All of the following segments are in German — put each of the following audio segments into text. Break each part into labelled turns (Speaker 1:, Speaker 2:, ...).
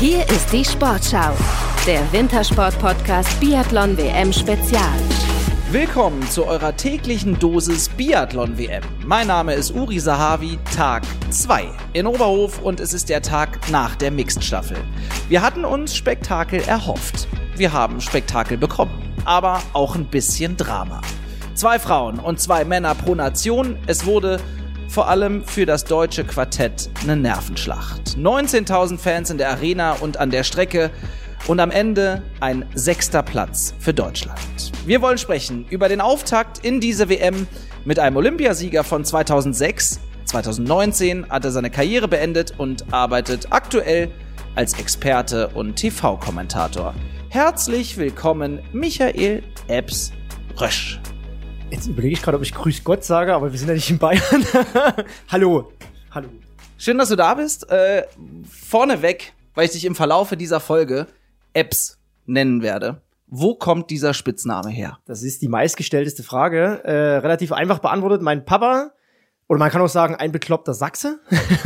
Speaker 1: Hier ist die Sportschau, der Wintersport-Podcast Biathlon WM Spezial.
Speaker 2: Willkommen zu eurer täglichen Dosis Biathlon WM. Mein Name ist Uri Sahavi, Tag 2 in Oberhof und es ist der Tag nach der Mixed-Staffel. Wir hatten uns Spektakel erhofft. Wir haben Spektakel bekommen, aber auch ein bisschen Drama. Zwei Frauen und zwei Männer pro Nation. Es wurde vor allem für das deutsche Quartett eine Nervenschlacht. 19.000 Fans in der Arena und an der Strecke und am Ende ein sechster Platz für Deutschland. Wir wollen sprechen über den Auftakt in diese WM mit einem Olympiasieger von 2006. 2019 hat er seine Karriere beendet und arbeitet aktuell als Experte und TV-Kommentator. Herzlich willkommen, Michael Epps Rösch.
Speaker 3: Jetzt überlege ich gerade, ob ich Grüß Gott sage, aber wir sind ja nicht in Bayern. Hallo. Hallo.
Speaker 2: Schön, dass du da bist. Äh, vorneweg, weil ich dich im Verlaufe dieser Folge Apps nennen werde. Wo kommt dieser Spitzname her?
Speaker 3: Das ist die meistgestellteste Frage. Äh, relativ einfach beantwortet. Mein Papa, oder man kann auch sagen, ein bekloppter Sachse.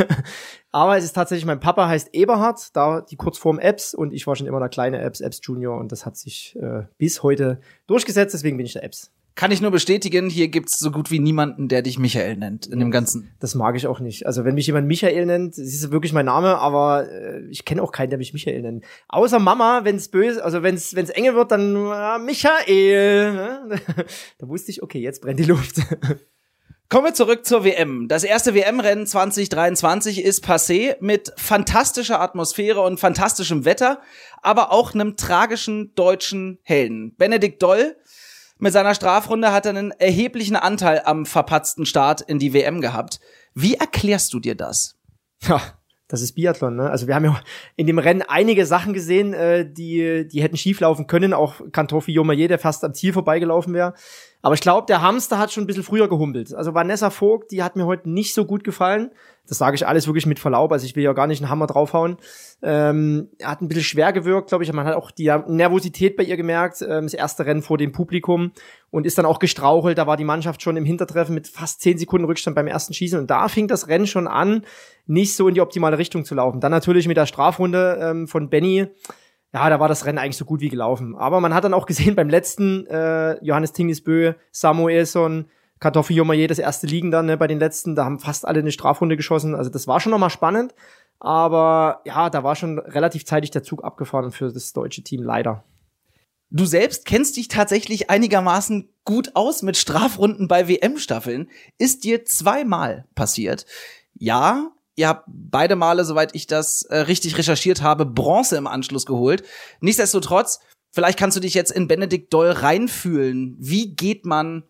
Speaker 3: Aber es ist tatsächlich, mein Papa heißt Eberhard, da die Kurzform Apps und ich war schon immer der kleine Apps, Apps Junior und das hat sich äh, bis heute durchgesetzt, deswegen bin ich der Apps.
Speaker 2: Kann ich nur bestätigen, hier gibt's so gut wie niemanden, der dich Michael nennt in dem Ganzen.
Speaker 3: Das mag ich auch nicht. Also wenn mich jemand Michael nennt, das ist wirklich mein Name, aber äh, ich kenne auch keinen, der mich Michael nennt. Außer Mama, wenn es böse, also wenn es wenn's enge wird, dann äh, Michael. Ne? da wusste ich, okay, jetzt brennt die Luft.
Speaker 2: Kommen wir zurück zur WM. Das erste WM-Rennen 2023 ist passé mit fantastischer Atmosphäre und fantastischem Wetter, aber auch einem tragischen deutschen Helden. Benedikt Doll mit seiner Strafrunde hat er einen erheblichen Anteil am verpatzten Start in die WM gehabt. Wie erklärst du dir das?
Speaker 3: Ja, das ist Biathlon, ne? Also wir haben ja in dem Rennen einige Sachen gesehen, äh, die, die hätten schieflaufen können. Auch Kantofi Jomaye, der fast am Ziel vorbeigelaufen wäre. Aber ich glaube, der Hamster hat schon ein bisschen früher gehumpelt. Also Vanessa Vogt, die hat mir heute nicht so gut gefallen. Das sage ich alles wirklich mit Verlaub. Also ich will ja gar nicht einen Hammer draufhauen. Ähm, er hat ein bisschen schwer gewirkt, glaube ich. Man hat auch die Nervosität bei ihr gemerkt. Ähm, das erste Rennen vor dem Publikum und ist dann auch gestrauchelt. Da war die Mannschaft schon im Hintertreffen mit fast zehn Sekunden Rückstand beim ersten Schießen. Und da fing das Rennen schon an, nicht so in die optimale Richtung zu laufen. Dann natürlich mit der Strafrunde ähm, von Benny ja, da war das Rennen eigentlich so gut wie gelaufen. Aber man hat dann auch gesehen beim letzten äh, Johannes Tingisbö, Samuelson, Kartoffel Jomaye, das erste Liegen dann ne, bei den letzten, da haben fast alle eine Strafrunde geschossen. Also das war schon nochmal spannend. Aber ja, da war schon relativ zeitig der Zug abgefahren für das deutsche Team, leider.
Speaker 2: Du selbst kennst dich tatsächlich einigermaßen gut aus mit Strafrunden bei WM-Staffeln. Ist dir zweimal passiert. Ja, Ihr habt beide Male, soweit ich das äh, richtig recherchiert habe, Bronze im Anschluss geholt. Nichtsdestotrotz, vielleicht kannst du dich jetzt in Benedikt Doll reinfühlen. Wie geht man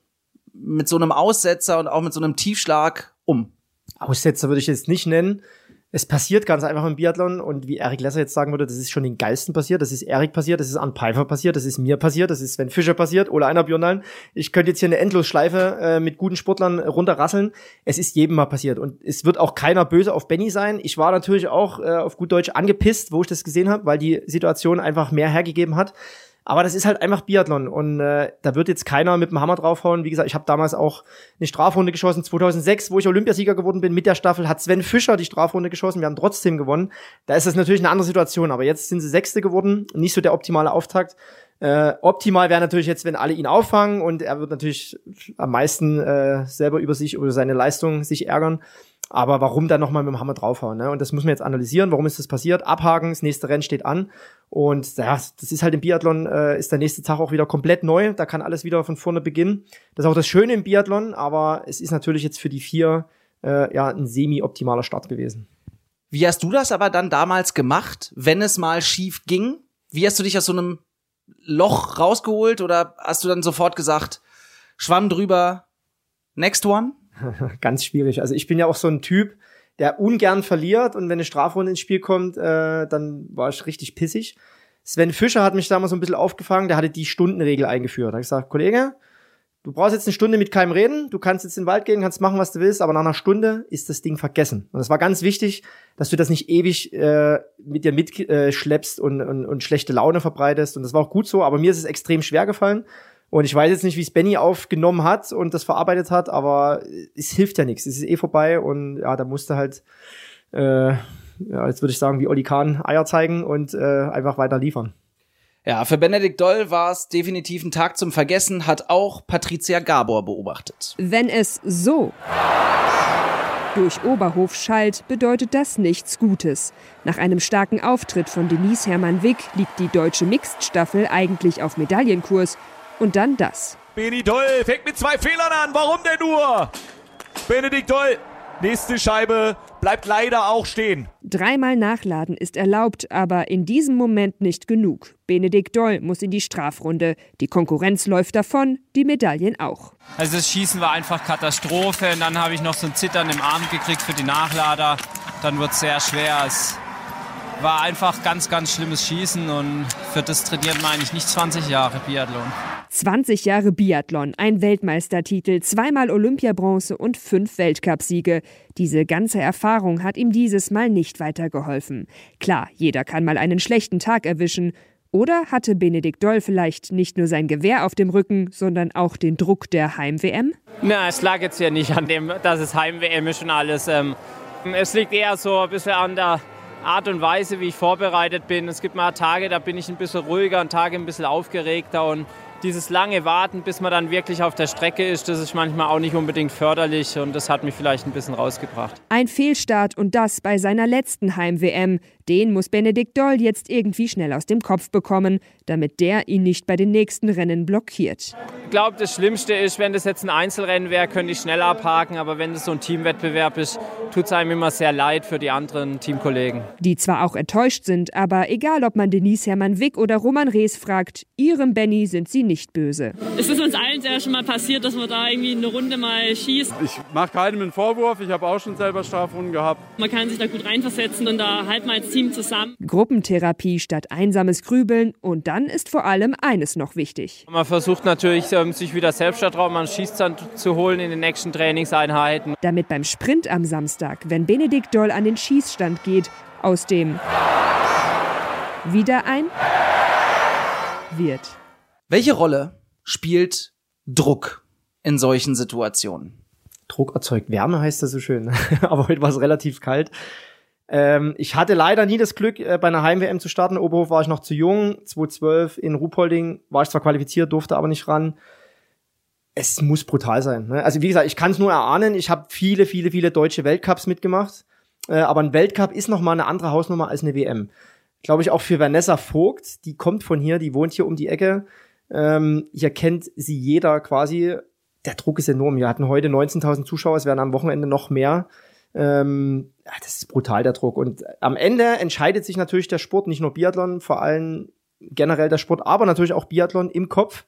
Speaker 2: mit so einem Aussetzer und auch mit so einem Tiefschlag um?
Speaker 3: Aussetzer würde ich jetzt nicht nennen es passiert ganz einfach im Biathlon und wie Erik Lesser jetzt sagen würde, das ist schon den Geilsten passiert, das ist Erik passiert, das ist Ann Pfeiffer passiert, das ist mir passiert, das ist Sven Fischer passiert oder einer Björnalen. Ich könnte jetzt hier eine Endlosschleife äh, mit guten Sportlern runterrasseln. Es ist jedem mal passiert und es wird auch keiner böse auf Benny sein. Ich war natürlich auch äh, auf gut Deutsch angepisst, wo ich das gesehen habe, weil die Situation einfach mehr hergegeben hat. Aber das ist halt einfach Biathlon und äh, da wird jetzt keiner mit dem Hammer draufhauen. Wie gesagt, ich habe damals auch eine Strafrunde geschossen 2006, wo ich Olympiasieger geworden bin mit der Staffel, hat Sven Fischer die Strafrunde geschossen. Wir haben trotzdem gewonnen. Da ist das natürlich eine andere Situation. Aber jetzt sind sie Sechste geworden, nicht so der optimale Auftakt. Äh, optimal wäre natürlich jetzt, wenn alle ihn auffangen und er wird natürlich am meisten äh, selber über sich, über seine Leistung sich ärgern. Aber warum dann nochmal mit dem Hammer draufhauen? Ne? Und das muss man jetzt analysieren. Warum ist das passiert? Abhaken, das nächste Rennen steht an. Und ja, das ist halt im Biathlon, äh, ist der nächste Tag auch wieder komplett neu. Da kann alles wieder von vorne beginnen. Das ist auch das Schöne im Biathlon, aber es ist natürlich jetzt für die vier äh, ja ein semi-optimaler Start gewesen.
Speaker 2: Wie hast du das aber dann damals gemacht, wenn es mal schief ging? Wie hast du dich aus so einem Loch rausgeholt oder hast du dann sofort gesagt, Schwamm drüber, next one?
Speaker 3: Ganz schwierig. Also ich bin ja auch so ein Typ, der ungern verliert und wenn eine Strafrunde ins Spiel kommt, äh, dann war ich richtig pissig. Sven Fischer hat mich damals so ein bisschen aufgefangen, der hatte die Stundenregel eingeführt. Da habe ich gesagt, Kollege, du brauchst jetzt eine Stunde mit keinem reden, du kannst jetzt in den Wald gehen, kannst machen, was du willst, aber nach einer Stunde ist das Ding vergessen. Und es war ganz wichtig, dass du das nicht ewig äh, mit dir mitschleppst äh, und, und, und schlechte Laune verbreitest. Und das war auch gut so, aber mir ist es extrem schwer gefallen. Und ich weiß jetzt nicht, wie es Benny aufgenommen hat und das verarbeitet hat, aber es hilft ja nichts. Es ist eh vorbei und ja, da musste halt äh, ja, jetzt würde ich sagen, wie Oli Kahn Eier zeigen und äh, einfach weiter liefern.
Speaker 2: Ja, für Benedikt Doll war es definitiv ein Tag zum Vergessen, hat auch Patricia Gabor beobachtet.
Speaker 4: Wenn es so durch Oberhof schallt, bedeutet das nichts Gutes. Nach einem starken Auftritt von Denise Hermann-Wick liegt die deutsche Mixed-Staffel eigentlich auf Medaillenkurs. Und dann das.
Speaker 5: Beni Doll fängt mit zwei Fehlern an. Warum denn nur? Benedikt Doll, nächste Scheibe, bleibt leider auch stehen.
Speaker 4: Dreimal nachladen ist erlaubt, aber in diesem Moment nicht genug. Benedikt Doll muss in die Strafrunde. Die Konkurrenz läuft davon, die Medaillen auch.
Speaker 6: Also das Schießen war einfach Katastrophe. Und dann habe ich noch so ein Zittern im Arm gekriegt für die Nachlader. Dann wird es sehr schwer. Es war einfach ganz, ganz schlimmes Schießen und für das trainiert man eigentlich nicht 20 Jahre Biathlon.
Speaker 4: 20 Jahre Biathlon, ein Weltmeistertitel, zweimal Olympiabronze und fünf Weltcupsiege. Diese ganze Erfahrung hat ihm dieses Mal nicht weitergeholfen. Klar, jeder kann mal einen schlechten Tag erwischen. Oder hatte Benedikt Doll vielleicht nicht nur sein Gewehr auf dem Rücken, sondern auch den Druck der Heim-WM?
Speaker 6: Na, es lag jetzt ja nicht an dem, dass es Heim-WM ist und alles. Ähm, es liegt eher so ein bisschen an der Art und Weise, wie ich vorbereitet bin. Es gibt mal Tage, da bin ich ein bisschen ruhiger und Tage ein bisschen aufgeregter und dieses lange Warten, bis man dann wirklich auf der Strecke ist, das ist manchmal auch nicht unbedingt förderlich und das hat mich vielleicht ein bisschen rausgebracht.
Speaker 4: Ein Fehlstart und das bei seiner letzten Heim-WM. Den muss Benedikt Doll jetzt irgendwie schnell aus dem Kopf bekommen, damit der ihn nicht bei den nächsten Rennen blockiert.
Speaker 6: Ich glaube, das Schlimmste ist, wenn das jetzt ein Einzelrennen wäre, könnte ich schneller abhaken, aber wenn das so ein Teamwettbewerb ist, tut es einem immer sehr leid für die anderen Teamkollegen.
Speaker 4: Die zwar auch enttäuscht sind, aber egal ob man Denise Hermann-Wick oder Roman Rees fragt, ihrem Benny sind sie nicht böse.
Speaker 7: Es ist uns allen sehr schon mal passiert, dass man da irgendwie eine Runde mal schießt.
Speaker 8: Ich mache keinem einen Vorwurf, ich habe auch schon selber Strafrunden gehabt.
Speaker 7: Man kann sich da gut reinversetzen und da halten wir als Team zusammen.
Speaker 4: Gruppentherapie statt einsames Grübeln und dann ist vor allem eines noch wichtig.
Speaker 6: Man versucht natürlich, ähm, sich wieder Selbstvertrauen an Schießstand zu holen in den nächsten Trainingseinheiten.
Speaker 4: Damit beim Sprint am Samstag, wenn Benedikt Doll an den Schießstand geht, aus dem wieder ein wird.
Speaker 2: Welche Rolle spielt Druck in solchen Situationen?
Speaker 3: Druck erzeugt Wärme, heißt das so schön. Aber heute war es relativ kalt. Ähm, ich hatte leider nie das Glück, äh, bei einer Heim-WM zu starten. Oberhof war ich noch zu jung. 2012 in Ruhpolding war ich zwar qualifiziert, durfte aber nicht ran. Es muss brutal sein. Ne? Also wie gesagt, ich kann es nur erahnen. Ich habe viele, viele, viele deutsche Weltcups mitgemacht. Äh, aber ein Weltcup ist noch mal eine andere Hausnummer als eine WM. Glaube ich auch für Vanessa Vogt. Die kommt von hier, die wohnt hier um die Ecke. Ähm, hier kennt sie jeder quasi. Der Druck ist enorm. Wir hatten heute 19.000 Zuschauer, es werden am Wochenende noch mehr. Ähm, das ist brutal, der Druck. Und am Ende entscheidet sich natürlich der Sport, nicht nur Biathlon, vor allem generell der Sport, aber natürlich auch Biathlon im Kopf.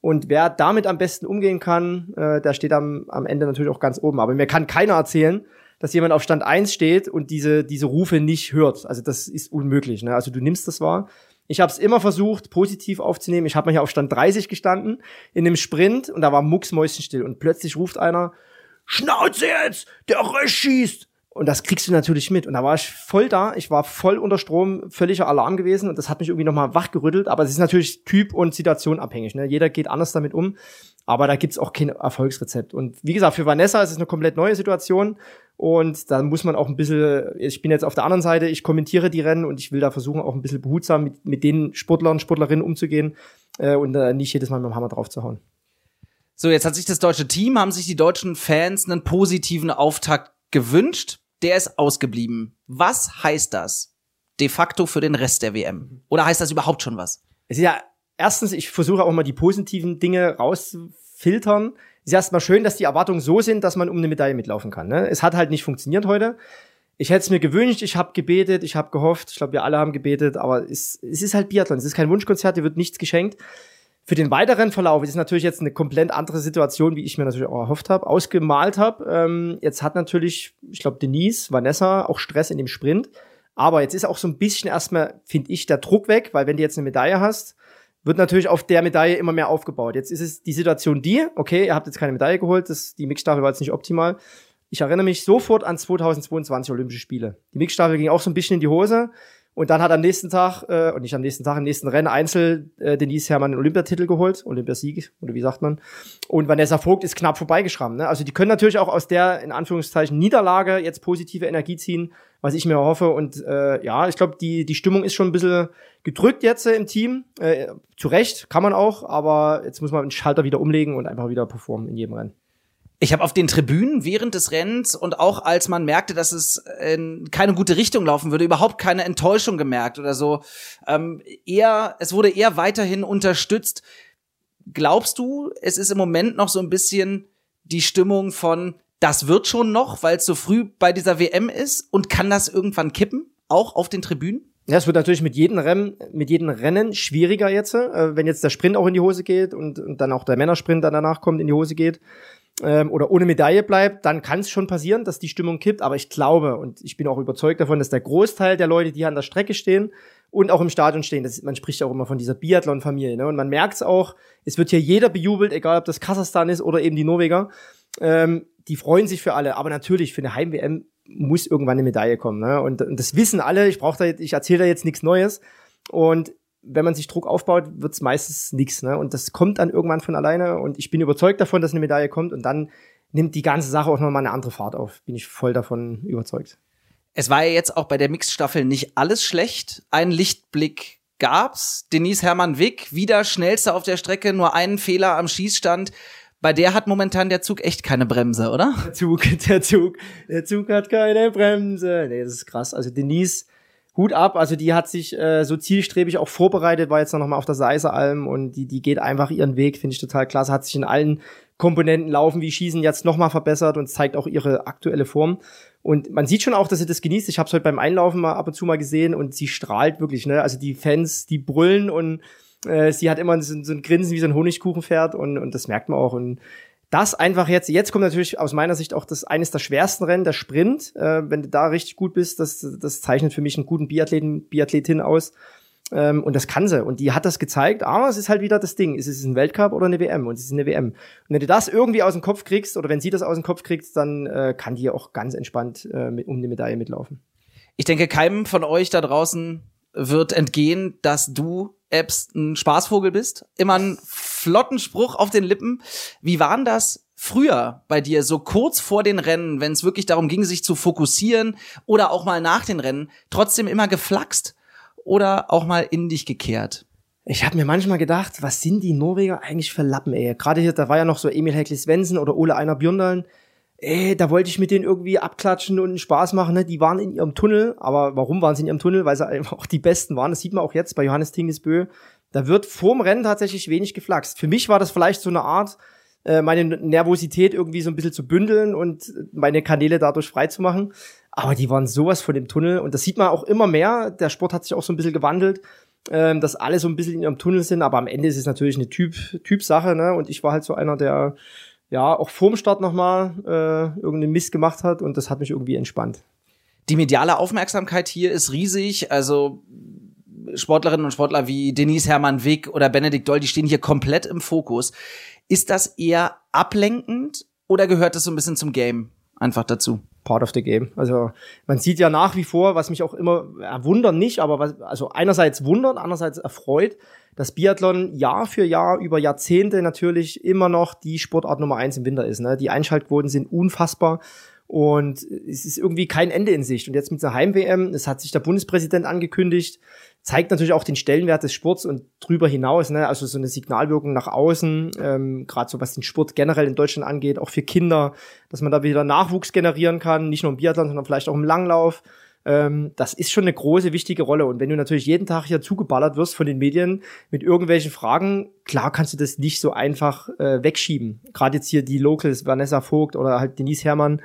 Speaker 3: Und wer damit am besten umgehen kann, äh, der steht am, am Ende natürlich auch ganz oben. Aber mir kann keiner erzählen, dass jemand auf Stand 1 steht und diese, diese Rufe nicht hört. Also das ist unmöglich. Ne? Also du nimmst das wahr. Ich habe es immer versucht, positiv aufzunehmen. Ich habe mal hier auf Stand 30 gestanden in einem Sprint und da war mucksmäuschenstill. Und plötzlich ruft einer, Schnauze jetzt, der Rösch schießt. Und das kriegst du natürlich mit. Und da war ich voll da. Ich war voll unter Strom, völliger Alarm gewesen. Und das hat mich irgendwie nochmal wachgerüttelt. Aber es ist natürlich typ- und Situation abhängig. Ne? Jeder geht anders damit um. Aber da gibt's auch kein Erfolgsrezept. Und wie gesagt, für Vanessa ist es eine komplett neue Situation. Und da muss man auch ein bisschen, ich bin jetzt auf der anderen Seite, ich kommentiere die Rennen und ich will da versuchen, auch ein bisschen behutsam mit, mit den Sportlern, Sportlerinnen umzugehen äh, und äh, nicht jedes Mal mit dem Hammer drauf zu hauen.
Speaker 2: So, jetzt hat sich das deutsche Team, haben sich die deutschen Fans einen positiven Auftakt gewünscht. Der ist ausgeblieben. Was heißt das de facto für den Rest der WM? Oder heißt das überhaupt schon was?
Speaker 3: Es ist ja, erstens, ich versuche auch mal die positiven Dinge rauszufiltern. Es ist erstmal schön, dass die Erwartungen so sind, dass man um eine Medaille mitlaufen kann. Ne? Es hat halt nicht funktioniert heute. Ich hätte es mir gewünscht, ich habe gebetet, ich habe gehofft, ich glaube, wir alle haben gebetet, aber es, es ist halt Biathlon, es ist kein Wunschkonzert, dir wird nichts geschenkt. Für den weiteren Verlauf ist es natürlich jetzt eine komplett andere Situation, wie ich mir natürlich auch erhofft habe, ausgemalt habe. Ähm, jetzt hat natürlich, ich glaube, Denise, Vanessa auch Stress in dem Sprint. Aber jetzt ist auch so ein bisschen erstmal, finde ich, der Druck weg, weil wenn du jetzt eine Medaille hast, wird natürlich auf der Medaille immer mehr aufgebaut. Jetzt ist es die Situation die, okay, ihr habt jetzt keine Medaille geholt, das, die Mixstaffel war jetzt nicht optimal. Ich erinnere mich sofort an 2022 Olympische Spiele. Die Mixstaffel ging auch so ein bisschen in die Hose. Und dann hat am nächsten Tag, äh, und nicht am nächsten Tag, im nächsten Rennen Einzel äh, Denise Hermann den Olympiatitel geholt, Olympiasieg, oder wie sagt man. Und Vanessa Vogt ist knapp vorbeigeschrammt. Ne? Also die können natürlich auch aus der, in Anführungszeichen, Niederlage jetzt positive Energie ziehen, was ich mir hoffe. Und äh, ja, ich glaube, die, die Stimmung ist schon ein bisschen gedrückt jetzt äh, im Team. Äh, zu Recht, kann man auch, aber jetzt muss man den Schalter wieder umlegen und einfach wieder performen in jedem Rennen.
Speaker 2: Ich habe auf den Tribünen während des Rennens und auch als man merkte, dass es in keine gute Richtung laufen würde, überhaupt keine Enttäuschung gemerkt oder so. Ähm, eher, es wurde eher weiterhin unterstützt. Glaubst du, es ist im Moment noch so ein bisschen die Stimmung von, das wird schon noch, weil es so früh bei dieser WM ist und kann das irgendwann kippen, auch auf den Tribünen?
Speaker 3: Ja, es wird natürlich mit jedem Rennen, mit jedem Rennen schwieriger jetzt, äh, wenn jetzt der Sprint auch in die Hose geht und, und dann auch der Männersprint dann danach kommt, in die Hose geht ähm, oder ohne Medaille bleibt, dann kann es schon passieren, dass die Stimmung kippt. Aber ich glaube und ich bin auch überzeugt davon, dass der Großteil der Leute, die an der Strecke stehen und auch im Stadion stehen, das, man spricht auch immer von dieser Biathlon-Familie. Ne? Und man merkt es auch, es wird hier jeder bejubelt, egal ob das Kasachstan ist oder eben die Norweger. Ähm, die freuen sich für alle. Aber natürlich, für eine Heim-WM muss irgendwann eine Medaille kommen. Ne? Und, und das wissen alle. Ich brauche da, ich erzähle da jetzt nichts Neues. Und wenn man sich Druck aufbaut, wird's meistens nichts. Ne? Und das kommt dann irgendwann von alleine. Und ich bin überzeugt davon, dass eine Medaille kommt. Und dann nimmt die ganze Sache auch nochmal eine andere Fahrt auf. Bin ich voll davon überzeugt.
Speaker 2: Es war ja jetzt auch bei der Mixed-Staffel nicht alles schlecht. Ein Lichtblick gab's. Denise Hermann Wick, wieder schnellste auf der Strecke, nur einen Fehler am Schießstand bei der hat momentan der Zug echt keine Bremse, oder?
Speaker 3: Der Zug, der Zug, der Zug hat keine Bremse. Nee, das ist krass. Also Denise, Hut ab. Also die hat sich äh, so zielstrebig auch vorbereitet, war jetzt noch mal auf der Seisealm und die, die geht einfach ihren Weg, finde ich total klasse. Hat sich in allen Komponenten Laufen wie Schießen jetzt noch mal verbessert und zeigt auch ihre aktuelle Form. Und man sieht schon auch, dass sie das genießt. Ich habe es heute beim Einlaufen mal ab und zu mal gesehen und sie strahlt wirklich. Ne? Also die Fans, die brüllen und äh, sie hat immer so, so ein Grinsen wie so ein Honigkuchenpferd und, und das merkt man auch. Und das einfach jetzt, jetzt kommt natürlich aus meiner Sicht auch das eines der schwersten Rennen, der Sprint. Äh, wenn du da richtig gut bist, das, das zeichnet für mich einen guten Biathleten, Biathletin aus. Ähm, und das kann sie. Und die hat das gezeigt, aber es ist halt wieder das Ding. Ist es ein Weltcup oder eine WM? Und es ist eine WM. Und wenn du das irgendwie aus dem Kopf kriegst, oder wenn sie das aus dem Kopf kriegst, dann äh, kann die auch ganz entspannt äh, mit, um die Medaille mitlaufen.
Speaker 2: Ich denke, keinem von euch da draußen wird entgehen, dass du Apps ein Spaßvogel bist. Immer einen flotten Spruch auf den Lippen. Wie waren das früher bei dir, so kurz vor den Rennen, wenn es wirklich darum ging, sich zu fokussieren oder auch mal nach den Rennen, trotzdem immer geflaxt oder auch mal in dich gekehrt?
Speaker 3: Ich habe mir manchmal gedacht, was sind die Norweger eigentlich für Lappen, ey? Gerade hier, da war ja noch so Emil Hekli Svensson oder Ole Einar Björndalen ey, da wollte ich mit denen irgendwie abklatschen und Spaß machen. Ne? Die waren in ihrem Tunnel, aber warum waren sie in ihrem Tunnel? Weil sie einfach auch die Besten waren. Das sieht man auch jetzt bei Johannes Tingesbö. Da wird vorm Rennen tatsächlich wenig geflaxt. Für mich war das vielleicht so eine Art, äh, meine Nervosität irgendwie so ein bisschen zu bündeln und meine Kanäle dadurch frei zu machen. Aber die waren sowas von dem Tunnel und das sieht man auch immer mehr. Der Sport hat sich auch so ein bisschen gewandelt, ähm, dass alle so ein bisschen in ihrem Tunnel sind. Aber am Ende ist es natürlich eine Typ, Typsache, ne? Und ich war halt so einer, der ja, auch vorm Start nochmal äh, irgendeinen Mist gemacht hat und das hat mich irgendwie entspannt.
Speaker 2: Die mediale Aufmerksamkeit hier ist riesig. Also Sportlerinnen und Sportler wie Denise Hermann Wick oder Benedikt Doll, die stehen hier komplett im Fokus. Ist das eher ablenkend oder gehört das so ein bisschen zum Game einfach dazu?
Speaker 3: Part of the game. Also man sieht ja nach wie vor, was mich auch immer äh, wundern nicht, aber was, also einerseits wundert, andererseits erfreut, dass Biathlon Jahr für Jahr über Jahrzehnte natürlich immer noch die Sportart Nummer eins im Winter ist. Ne? Die Einschaltquoten sind unfassbar. Und es ist irgendwie kein Ende in Sicht. Und jetzt mit der Heim-WM, es hat sich der Bundespräsident angekündigt, zeigt natürlich auch den Stellenwert des Sports und drüber hinaus, ne? also so eine Signalwirkung nach außen, ähm, gerade so was den Sport generell in Deutschland angeht, auch für Kinder, dass man da wieder Nachwuchs generieren kann, nicht nur im Biathlon, sondern vielleicht auch im Langlauf. Ähm, das ist schon eine große, wichtige Rolle. Und wenn du natürlich jeden Tag hier zugeballert wirst von den Medien mit irgendwelchen Fragen, klar kannst du das nicht so einfach äh, wegschieben. Gerade jetzt hier die Locals, Vanessa Vogt oder halt Denise Herrmann,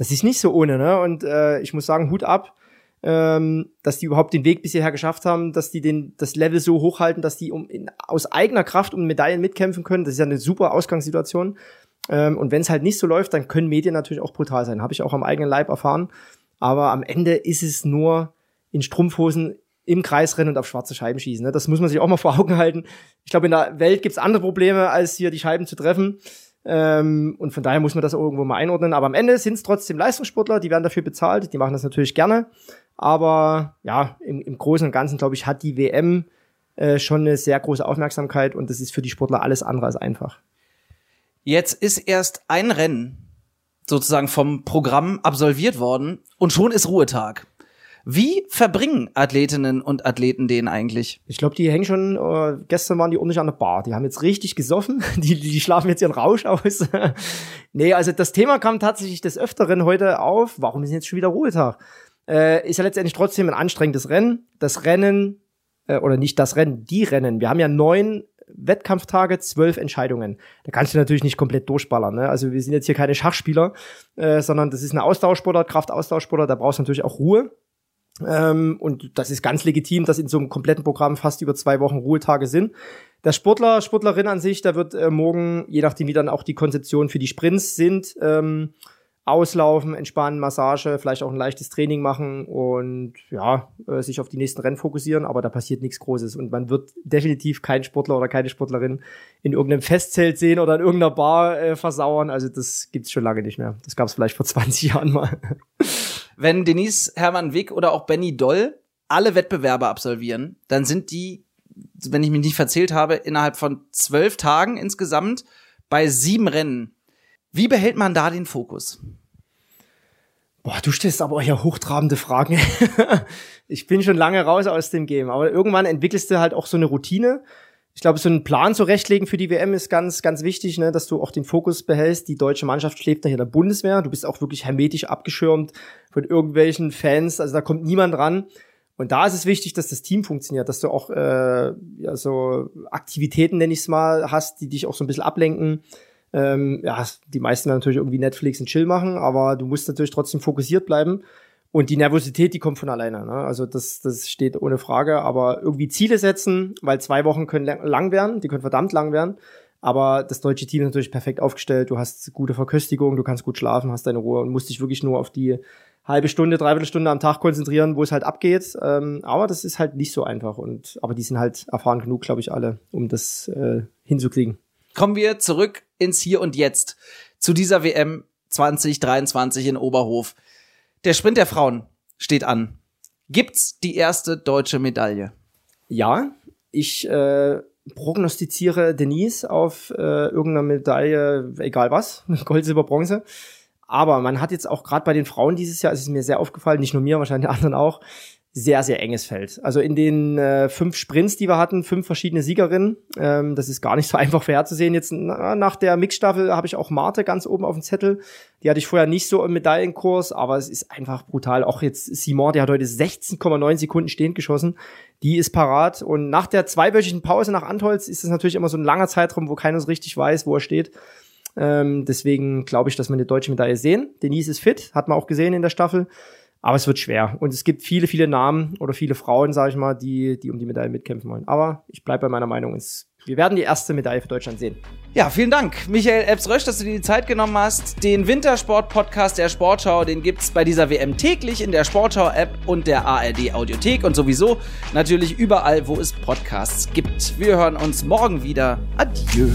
Speaker 3: das ist nicht so ohne, ne? Und äh, ich muss sagen, Hut ab, ähm, dass die überhaupt den Weg bis hierher geschafft haben, dass die den, das Level so hochhalten, dass die um, in, aus eigener Kraft um Medaillen mitkämpfen können. Das ist ja eine super Ausgangssituation. Ähm, und wenn es halt nicht so läuft, dann können Medien natürlich auch brutal sein. Habe ich auch am eigenen Leib erfahren. Aber am Ende ist es nur in Strumpfhosen im Kreis rennen und auf schwarze Scheiben schießen. Ne? Das muss man sich auch mal vor Augen halten. Ich glaube, in der Welt gibt's andere Probleme, als hier die Scheiben zu treffen. Ähm, und von daher muss man das irgendwo mal einordnen. Aber am Ende sind es trotzdem Leistungssportler, die werden dafür bezahlt, die machen das natürlich gerne. Aber ja, im, im Großen und Ganzen, glaube ich, hat die WM äh, schon eine sehr große Aufmerksamkeit und das ist für die Sportler alles andere als einfach.
Speaker 2: Jetzt ist erst ein Rennen sozusagen vom Programm absolviert worden und schon ist Ruhetag. Wie verbringen Athletinnen und Athleten den eigentlich?
Speaker 3: Ich glaube, die hängen schon, äh, gestern waren die ordentlich an der Bar. Die haben jetzt richtig gesoffen. Die, die schlafen jetzt ihren Rausch aus. nee, also das Thema kam tatsächlich des Öfteren heute auf. Warum ist jetzt schon wieder Ruhetag? Äh, ist ja letztendlich trotzdem ein anstrengendes Rennen. Das Rennen, äh, oder nicht das Rennen, die Rennen. Wir haben ja neun Wettkampftage, zwölf Entscheidungen. Da kannst du natürlich nicht komplett durchballern. Ne? Also wir sind jetzt hier keine Schachspieler, äh, sondern das ist eine Austauschsportart, Kraftaustauschsportart. Da brauchst du natürlich auch Ruhe. Ähm, und das ist ganz legitim, dass in so einem kompletten Programm fast über zwei Wochen Ruhetage sind. Der Sportler, Sportlerin an sich, da wird äh, morgen, je nachdem wie dann auch die Konzeption für die Sprints sind, ähm, auslaufen, entspannen, Massage, vielleicht auch ein leichtes Training machen und ja, äh, sich auf die nächsten Rennen fokussieren, aber da passiert nichts Großes und man wird definitiv keinen Sportler oder keine Sportlerin in irgendeinem Festzelt sehen oder in irgendeiner Bar äh, versauern, also das gibt's schon lange nicht mehr. Das gab's vielleicht vor 20 Jahren mal
Speaker 2: wenn Denise Hermann Wick oder auch Benny Doll alle Wettbewerbe absolvieren, dann sind die, wenn ich mich nicht verzählt habe, innerhalb von zwölf Tagen insgesamt bei sieben Rennen. Wie behält man da den Fokus?
Speaker 3: Boah, du stellst aber ja hochtrabende Fragen. ich bin schon lange raus aus dem Game, aber irgendwann entwickelst du halt auch so eine Routine ich glaube, so einen Plan zurechtlegen für die WM ist ganz, ganz wichtig, ne, dass du auch den Fokus behältst. Die deutsche Mannschaft schläft nach der Bundeswehr. Du bist auch wirklich hermetisch abgeschirmt von irgendwelchen Fans. Also da kommt niemand ran. Und da ist es wichtig, dass das Team funktioniert, dass du auch äh, ja, so Aktivitäten, nenne ich es mal, hast, die dich auch so ein bisschen ablenken. Ähm, ja, die meisten natürlich irgendwie Netflix und Chill machen, aber du musst natürlich trotzdem fokussiert bleiben. Und die Nervosität, die kommt von alleine. Ne? Also das, das steht ohne Frage. Aber irgendwie Ziele setzen, weil zwei Wochen können lang werden, die können verdammt lang werden. Aber das deutsche Team ist natürlich perfekt aufgestellt. Du hast gute Verköstigung, du kannst gut schlafen, hast deine Ruhe und musst dich wirklich nur auf die halbe Stunde, dreiviertel Stunde am Tag konzentrieren, wo es halt abgeht. Ähm, aber das ist halt nicht so einfach. Und aber die sind halt erfahren genug, glaube ich, alle, um das äh, hinzukriegen.
Speaker 2: Kommen wir zurück ins Hier und Jetzt zu dieser WM 2023 in Oberhof. Der Sprint der Frauen steht an. Gibt's die erste deutsche Medaille?
Speaker 3: Ja, ich äh, prognostiziere Denise auf äh, irgendeiner Medaille, egal was, Gold, Silber, Bronze. Aber man hat jetzt auch gerade bei den Frauen dieses Jahr, es ist mir sehr aufgefallen, nicht nur mir, wahrscheinlich anderen auch, sehr, sehr enges Feld. Also in den äh, fünf Sprints, die wir hatten, fünf verschiedene Siegerinnen. Ähm, das ist gar nicht so einfach vorherzusehen. Jetzt na, nach der Mixstaffel habe ich auch Marte ganz oben auf dem Zettel. Die hatte ich vorher nicht so im Medaillenkurs, aber es ist einfach brutal. Auch jetzt Simon, der hat heute 16,9 Sekunden stehend geschossen. Die ist parat. Und nach der zweiwöchigen Pause nach Antholz ist es natürlich immer so ein langer Zeitraum, wo keiner so richtig weiß, wo er steht. Ähm, deswegen glaube ich, dass wir eine deutsche Medaille sehen. Denise ist fit, hat man auch gesehen in der Staffel. Aber es wird schwer. Und es gibt viele, viele Namen oder viele Frauen, sage ich mal, die, die um die Medaille mitkämpfen wollen. Aber ich bleibe bei meiner Meinung. Es, wir werden die erste Medaille für Deutschland sehen.
Speaker 2: Ja, vielen Dank, Michael Epps-Rösch, dass du dir die Zeit genommen hast. Den Wintersport-Podcast der Sportschau, den gibt's bei dieser WM täglich in der Sportschau-App und der ARD-Audiothek und sowieso natürlich überall, wo es Podcasts gibt. Wir hören uns morgen wieder. Adieu.